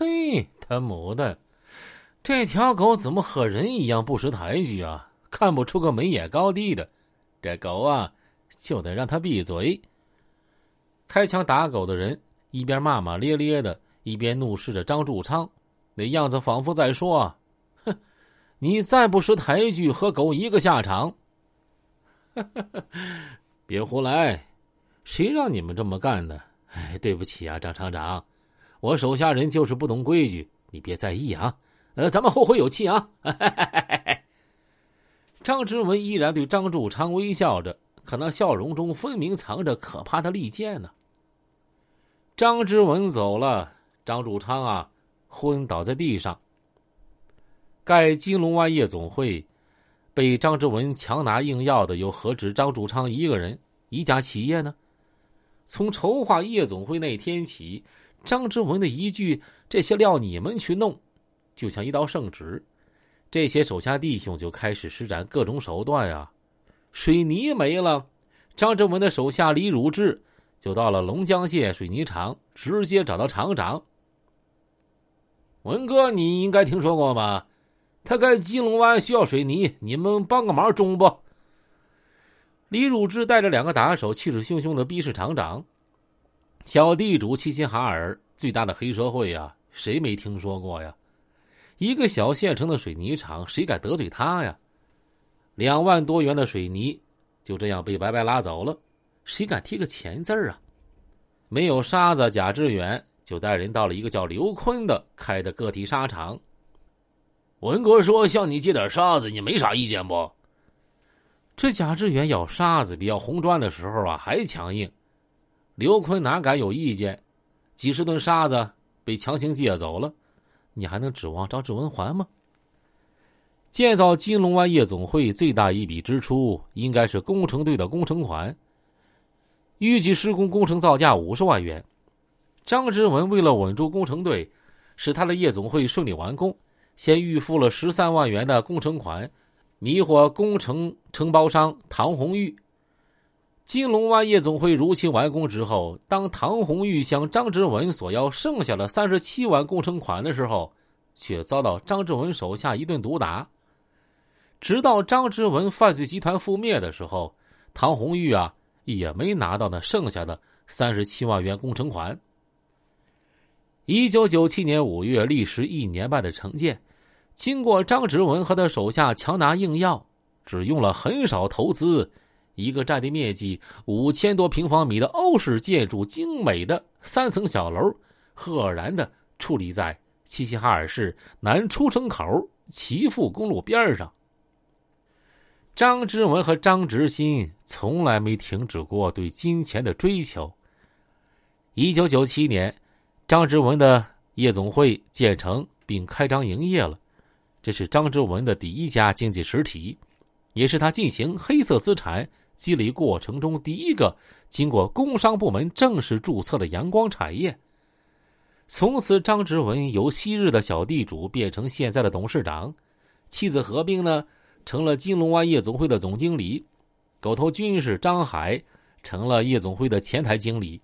嘿，他母的，这条狗怎么和人一样不识抬举啊？看不出个眉眼高低的，这狗啊，就得让它闭嘴。开枪打狗的人一边骂骂咧咧的，一边怒视着张柱昌，那样子仿佛在说：“哼，你再不识抬举，和狗一个下场。”别胡来，谁让你们这么干的？哎，对不起啊，张厂长，我手下人就是不懂规矩，你别在意啊。呃，咱们后会有期啊。张之文依然对张柱昌微笑着，可那笑容中分明藏着可怕的利剑呢。张之文走了，张柱昌啊，昏倒在地上。盖金龙湾夜总会被张之文强拿硬要的，又何止张柱昌一个人？一家企业呢？从筹划夜总会那天起，张之文的一句“这些料你们去弄”，就像一道圣旨。这些手下弟兄就开始施展各种手段呀。水泥没了，张之文的手下李汝志就到了龙江县水泥厂，直接找到厂长。文哥，你应该听说过吧？他盖金龙湾需要水泥，你们帮个忙中不？李汝志带着两个打手，气势汹汹的逼视厂长。小地主齐齐哈尔，最大的黑社会呀，谁没听说过呀？一个小县城的水泥厂，谁敢得罪他呀？两万多元的水泥就这样被白白拉走了，谁敢提个钱字啊？没有沙子，贾志远就带人到了一个叫刘坤的开的个体沙场。文哥说：“向你借点沙子，你没啥意见不？”这贾志远要沙子比要红砖的时候啊还强硬。刘坤哪敢有意见？几十吨沙子被强行借走了。你还能指望张志文还吗？建造金龙湾夜总会最大一笔支出应该是工程队的工程款，预计施工工程造价五十万元。张志文为了稳住工程队，使他的夜总会顺利完工，先预付了十三万元的工程款，迷惑工程承包商唐红玉。金龙湾夜总会如期完工之后，当唐红玉向张之文索要剩下的三十七万工程款的时候，却遭到张之文手下一顿毒打。直到张之文犯罪集团覆灭的时候，唐红玉啊也没拿到那剩下的三十七万元工程款。一九九七年五月，历时一年半的承建，经过张之文和他手下强拿硬要，只用了很少投资。一个占地面积五千多平方米的欧式建筑，精美的三层小楼，赫然的矗立在齐齐哈尔市南出城口齐富公路边上。张之文和张执新从来没停止过对金钱的追求。一九九七年，张之文的夜总会建成并开张营业了，这是张之文的第一家经济实体，也是他进行黑色资产。积累过程中，第一个经过工商部门正式注册的阳光产业。从此，张之文由昔日的小地主变成现在的董事长，妻子何冰呢，成了金龙湾夜总会的总经理，狗头军师张海成了夜总会的前台经理。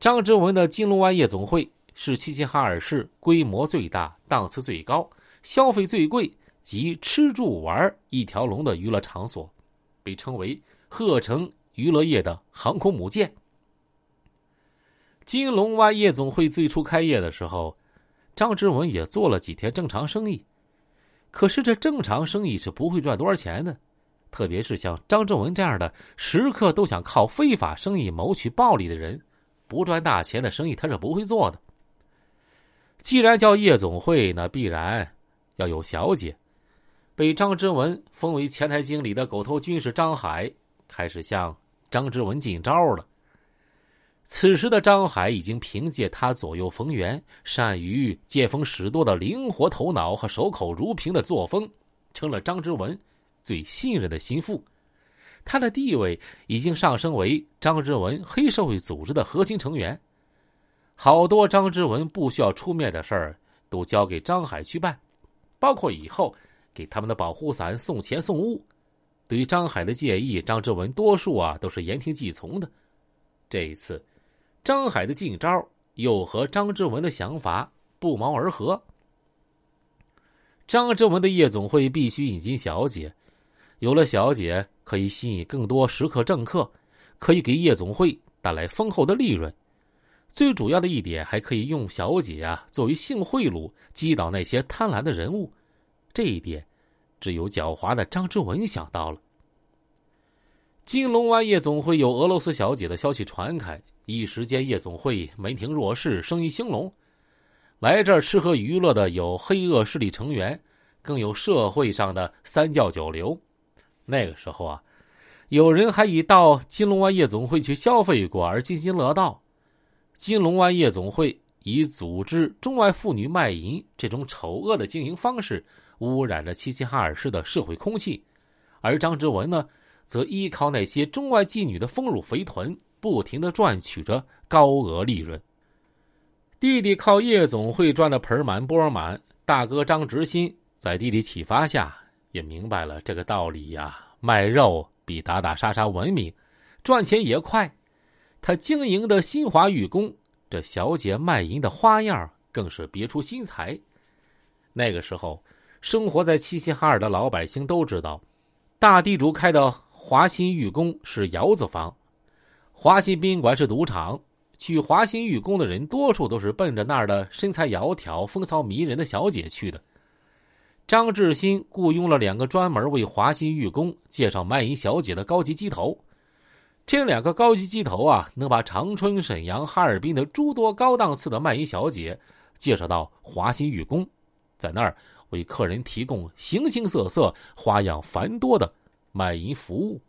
张之文的金龙湾夜总会是齐齐哈尔市规模最大、档次最高、消费最贵及吃住玩一条龙的娱乐场所。被称为鹤城娱乐业的航空母舰。金龙湾夜总会最初开业的时候，张之文也做了几天正常生意。可是这正常生意是不会赚多少钱的，特别是像张之文这样的时刻都想靠非法生意谋取暴利的人，不赚大钱的生意他是不会做的。既然叫夜总会，那必然要有小姐。被张之文封为前台经理的狗头军师张海开始向张之文进招了。此时的张海已经凭借他左右逢源、善于见风使舵的灵活头脑和守口如瓶的作风，成了张之文最信任的心腹。他的地位已经上升为张之文黑社会组织的核心成员。好多张之文不需要出面的事儿，都交给张海去办，包括以后。给他们的保护伞送钱送物，对于张海的建议，张志文多数啊都是言听计从的。这一次，张海的进招又和张志文的想法不谋而合。张之文的夜总会必须引进小姐，有了小姐，可以吸引更多食客政客，可以给夜总会带来丰厚的利润。最主要的一点，还可以用小姐啊作为性贿赂，击倒那些贪婪的人物。这一点，只有狡猾的张之文想到了。金龙湾夜总会有俄罗斯小姐的消息传开，一时间夜总会门庭若市，生意兴隆。来这儿吃喝娱乐的有黑恶势力成员，更有社会上的三教九流。那个时候啊，有人还以到金龙湾夜总会去消费过而津津乐道。金龙湾夜总会以组织中外妇女卖淫这种丑恶的经营方式，污染了齐齐哈尔市的社会空气。而张之文呢，则依靠那些中外妓女的丰乳肥臀，不停的赚取着高额利润。弟弟靠夜总会赚的盆满钵满，大哥张直新在弟弟启发下，也明白了这个道理呀。卖肉比打打杀杀文明，赚钱也快。他经营的新华玉宫，这小姐卖淫的花样更是别出心裁。那个时候，生活在齐齐哈尔的老百姓都知道，大地主开的华新玉宫是窑子房，华新宾馆是赌场。去华新玉宫的人，多数都是奔着那儿的身材窈窕、风骚迷人的小姐去的。张志新雇佣了两个专门为华新玉宫介绍卖淫小姐的高级鸡头。这两个高级鸡头啊，能把长春、沈阳、哈尔滨的诸多高档次的卖淫小姐介绍到华新玉宫，在那儿为客人提供形形色色、花样繁多的卖淫服务。